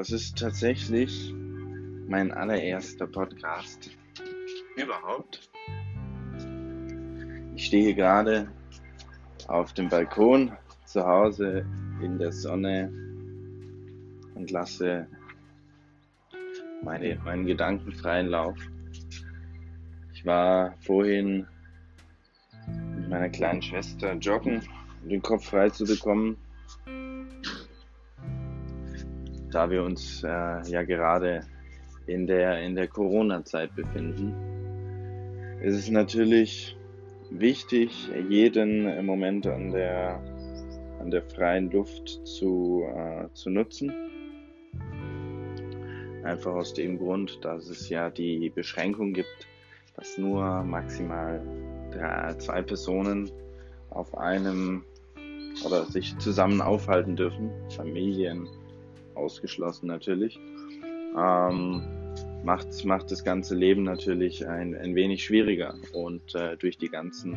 Das ist tatsächlich mein allererster Podcast überhaupt. Ich stehe gerade auf dem Balkon zu Hause in der Sonne und lasse meine, meinen Gedanken freien Lauf. Ich war vorhin mit meiner kleinen Schwester joggen, um den Kopf frei zu bekommen, da wir uns äh, ja gerade in der, in der Corona-Zeit befinden, ist es natürlich wichtig, jeden Moment an der, an der freien Luft zu, äh, zu nutzen. Einfach aus dem Grund, dass es ja die Beschränkung gibt, dass nur maximal drei, zwei Personen auf einem oder sich zusammen aufhalten dürfen. Familien ausgeschlossen natürlich. Ähm, macht, macht das ganze Leben natürlich ein, ein wenig schwieriger. Und äh, durch die ganzen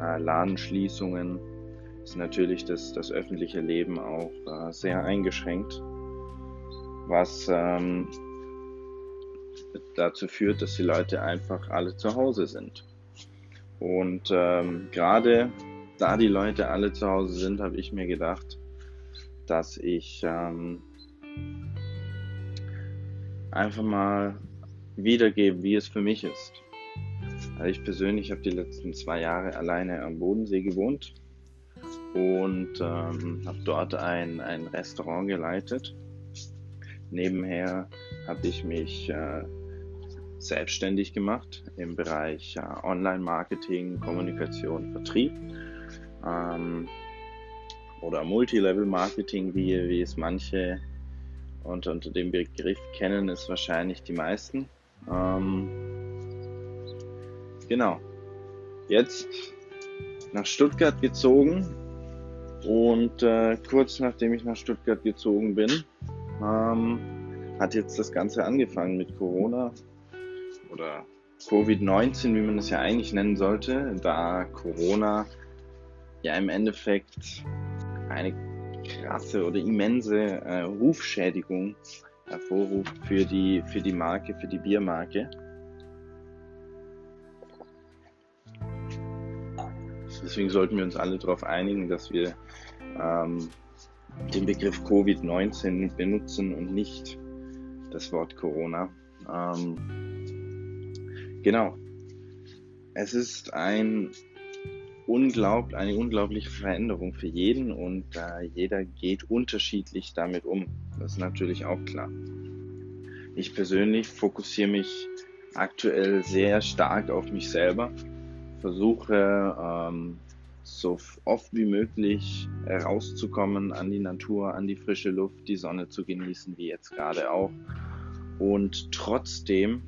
äh, Ladenschließungen ist natürlich das, das öffentliche Leben auch äh, sehr eingeschränkt, was ähm, dazu führt, dass die Leute einfach alle zu Hause sind. Und ähm, gerade da die Leute alle zu Hause sind, habe ich mir gedacht, dass ich ähm, einfach mal wiedergebe, wie es für mich ist. Also ich persönlich habe die letzten zwei Jahre alleine am Bodensee gewohnt und ähm, habe dort ein, ein Restaurant geleitet. Nebenher habe ich mich äh, selbstständig gemacht im Bereich äh, Online-Marketing, Kommunikation, Vertrieb ähm, oder Multilevel-Marketing, wie, wie es manche und unter dem Begriff kennen es wahrscheinlich die meisten. Ähm, genau. Jetzt nach Stuttgart gezogen und äh, kurz nachdem ich nach Stuttgart gezogen bin, ähm, hat jetzt das Ganze angefangen mit Corona oder Covid-19, wie man es ja eigentlich nennen sollte, da Corona ja im Endeffekt eine krasse oder immense äh, Rufschädigung hervorruft für die, für die Marke, für die Biermarke. Deswegen sollten wir uns alle darauf einigen, dass wir ähm, den Begriff Covid-19 benutzen und nicht das Wort Corona. Ähm, genau. Es ist ein unglaublich, eine unglaubliche Veränderung für jeden und äh, jeder geht unterschiedlich damit um. Das ist natürlich auch klar. Ich persönlich fokussiere mich aktuell sehr stark auf mich selber, versuche ähm, so oft wie möglich rauszukommen an die Natur, an die frische Luft, die Sonne zu genießen, wie jetzt gerade auch. Und trotzdem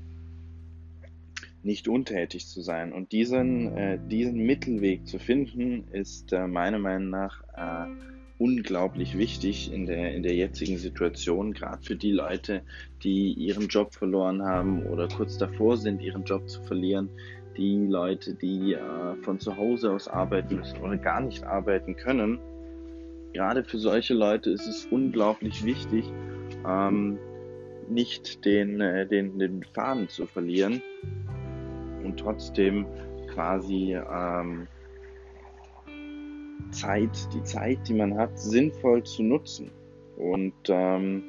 nicht untätig zu sein. Und diesen, äh, diesen Mittelweg zu finden, ist äh, meiner Meinung nach äh, unglaublich wichtig in der, in der jetzigen Situation, gerade für die Leute, die ihren Job verloren haben oder kurz davor sind, ihren Job zu verlieren, die Leute, die äh, von zu Hause aus arbeiten müssen oder gar nicht arbeiten können. Gerade für solche Leute ist es unglaublich wichtig, ähm, nicht den, äh, den, den Faden zu verlieren und trotzdem quasi ähm, Zeit, die Zeit, die man hat, sinnvoll zu nutzen. Und ähm,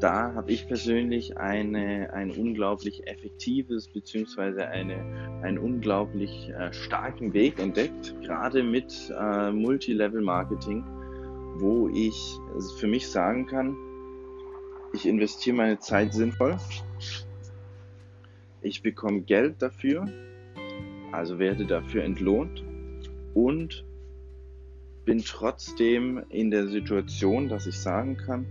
da habe ich persönlich eine, ein unglaublich effektives beziehungsweise eine, einen unglaublich äh, starken Weg entdeckt, gerade mit äh, Multilevel-Marketing, wo ich für mich sagen kann, ich investiere meine Zeit sinnvoll, ich bekomme Geld dafür, also werde dafür entlohnt und bin trotzdem in der Situation, dass ich sagen kann,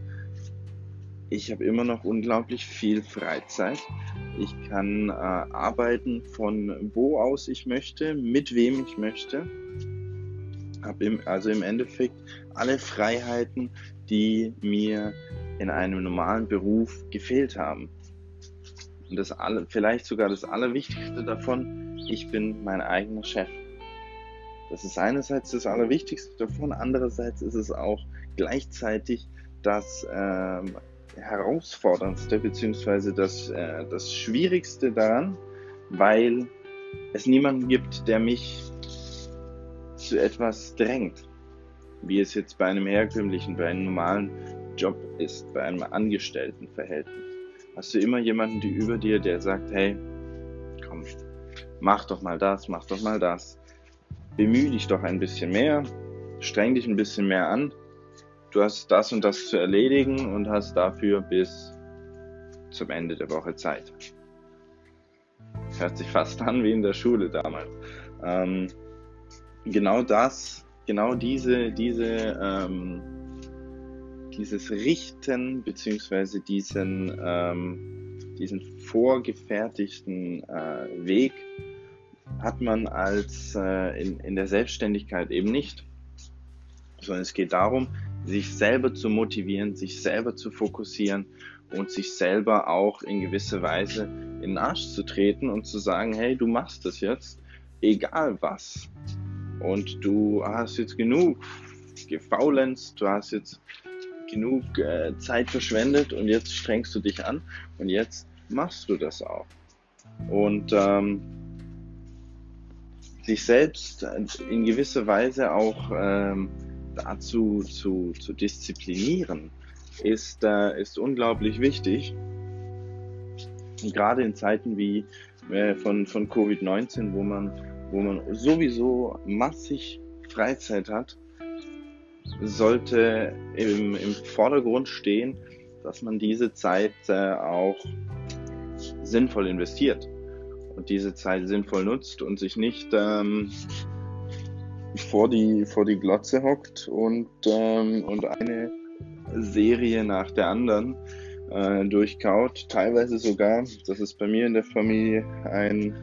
ich habe immer noch unglaublich viel Freizeit. Ich kann äh, arbeiten von wo aus ich möchte, mit wem ich möchte. Habe im, also im Endeffekt alle Freiheiten, die mir in einem normalen Beruf gefehlt haben. Und das alle, vielleicht sogar das Allerwichtigste davon, ich bin mein eigener Chef. Das ist einerseits das Allerwichtigste davon, andererseits ist es auch gleichzeitig das äh, herausforderndste bzw. Das, äh, das Schwierigste daran, weil es niemanden gibt, der mich zu etwas drängt, wie es jetzt bei einem herkömmlichen, bei einem normalen Job ist, bei einem Angestelltenverhältnis. Hast du immer jemanden, die über dir, der sagt, hey, komm, mach doch mal das, mach doch mal das. Bemühe dich doch ein bisschen mehr, streng dich ein bisschen mehr an. Du hast das und das zu erledigen und hast dafür bis zum Ende der Woche Zeit. Hört sich fast an wie in der Schule damals. Ähm, genau das, genau diese, diese, ähm, dieses Richten beziehungsweise diesen, ähm, diesen vorgefertigten äh, Weg hat man als äh, in, in der Selbstständigkeit eben nicht, sondern es geht darum, sich selber zu motivieren, sich selber zu fokussieren und sich selber auch in gewisser Weise in den Arsch zu treten und zu sagen, hey, du machst das jetzt, egal was. Und du hast jetzt genug gefaulenzt, du hast jetzt genug äh, Zeit verschwendet und jetzt strengst du dich an und jetzt machst du das auch. Und ähm, sich selbst in gewisser Weise auch ähm, dazu zu, zu disziplinieren, ist, äh, ist unglaublich wichtig. Und gerade in Zeiten wie äh, von, von Covid-19, wo man wo man sowieso massig Freizeit hat, sollte im, im Vordergrund stehen, dass man diese Zeit äh, auch sinnvoll investiert und diese Zeit sinnvoll nutzt und sich nicht ähm, vor, die, vor die Glotze hockt und, ähm, und eine Serie nach der anderen äh, durchkaut. Teilweise sogar, das ist bei mir in der Familie ein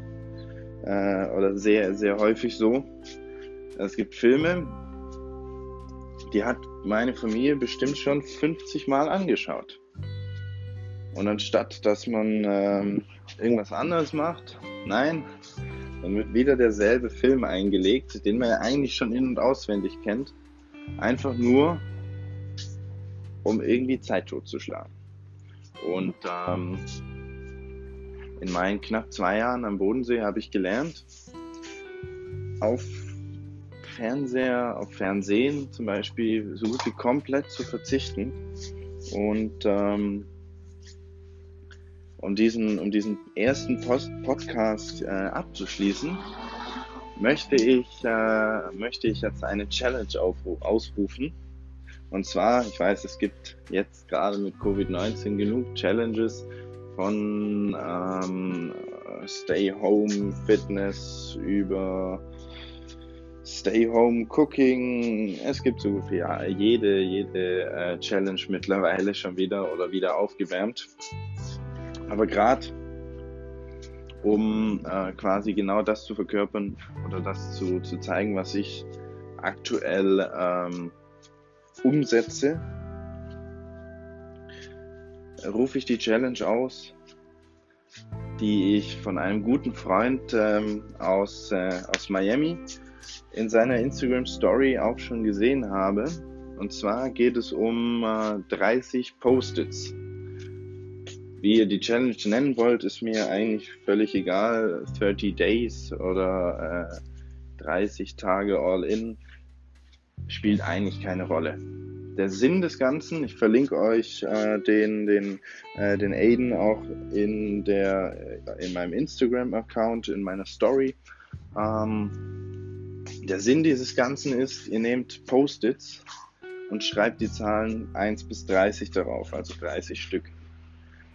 äh, oder sehr, sehr häufig so. Es gibt Filme, die hat meine Familie bestimmt schon 50 Mal angeschaut. Und anstatt, dass man ähm, irgendwas anderes macht, nein, dann wird wieder derselbe Film eingelegt, den man ja eigentlich schon in- und auswendig kennt. Einfach nur, um irgendwie Zeit totzuschlagen. Und ähm, in meinen knapp zwei Jahren am Bodensee habe ich gelernt, auf Fernseher, auf Fernsehen zum Beispiel so gut wie komplett zu verzichten. Und ähm, um, diesen, um diesen ersten Post Podcast äh, abzuschließen, möchte ich, äh, möchte ich jetzt eine Challenge ausrufen. Und zwar, ich weiß, es gibt jetzt gerade mit Covid-19 genug Challenges, von ähm, Stay Home Fitness über Stay Home Cooking. Es gibt so ja, jede, jede äh, Challenge mittlerweile schon wieder oder wieder aufgewärmt. Aber gerade um äh, quasi genau das zu verkörpern oder das zu, zu zeigen, was ich aktuell ähm, umsetze, rufe ich die Challenge aus, die ich von einem guten Freund ähm, aus, äh, aus Miami in seiner Instagram Story auch schon gesehen habe. Und zwar geht es um äh, 30 Post-its. Wie ihr die Challenge nennen wollt, ist mir eigentlich völlig egal. 30 Days oder äh, 30 Tage All-In spielt eigentlich keine Rolle der Sinn des Ganzen. Ich verlinke euch äh, den, den, äh, den Aiden auch in, der, äh, in meinem Instagram-Account, in meiner Story. Ähm, der Sinn dieses Ganzen ist, ihr nehmt Post-its und schreibt die Zahlen 1 bis 30 darauf, also 30 Stück.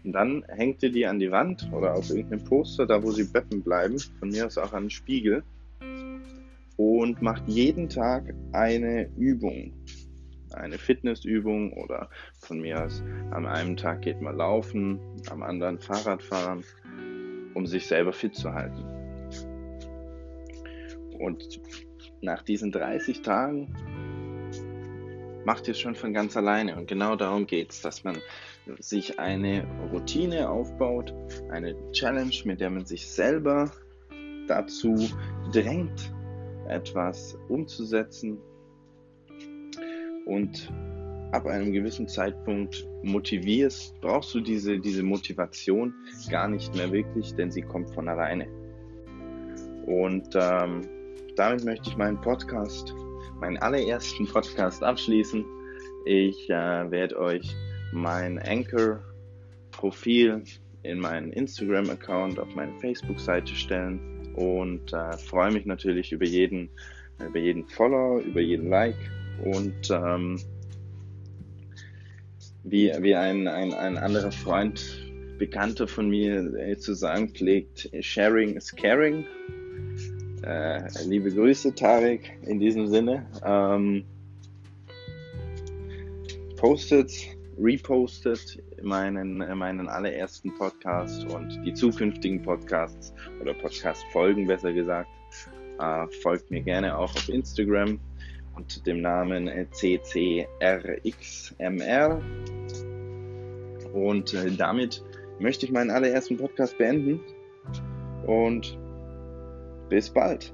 Und dann hängt ihr die an die Wand oder auf irgendeinem Poster, da wo sie beppen bleiben, von mir aus auch an den Spiegel, und macht jeden Tag eine Übung eine Fitnessübung oder von mir aus am einen Tag geht man laufen, am anderen Fahrrad fahren, um sich selber fit zu halten. Und nach diesen 30 Tagen macht ihr es schon von ganz alleine. Und genau darum geht es, dass man sich eine Routine aufbaut, eine Challenge, mit der man sich selber dazu drängt, etwas umzusetzen, und ab einem gewissen Zeitpunkt motivierst, brauchst du diese, diese Motivation gar nicht mehr wirklich, denn sie kommt von alleine. Und ähm, damit möchte ich meinen Podcast, meinen allerersten Podcast abschließen. Ich äh, werde euch mein Anchor-Profil in meinen Instagram-Account auf meine Facebook-Seite stellen und äh, freue mich natürlich über jeden, über jeden Follower, über jeden Like und ähm, wie, wie ein, ein, ein anderer Freund, Bekannter von mir äh, zu sagen pflegt, Sharing is Caring. Äh, liebe Grüße, Tarek, in diesem Sinne. Ähm, postet, repostet meinen, meinen allerersten Podcast und die zukünftigen Podcasts oder Podcast-Folgen besser gesagt. Äh, folgt mir gerne auch auf Instagram unter dem Namen CCRXMR. Und äh, damit möchte ich meinen allerersten Podcast beenden und bis bald.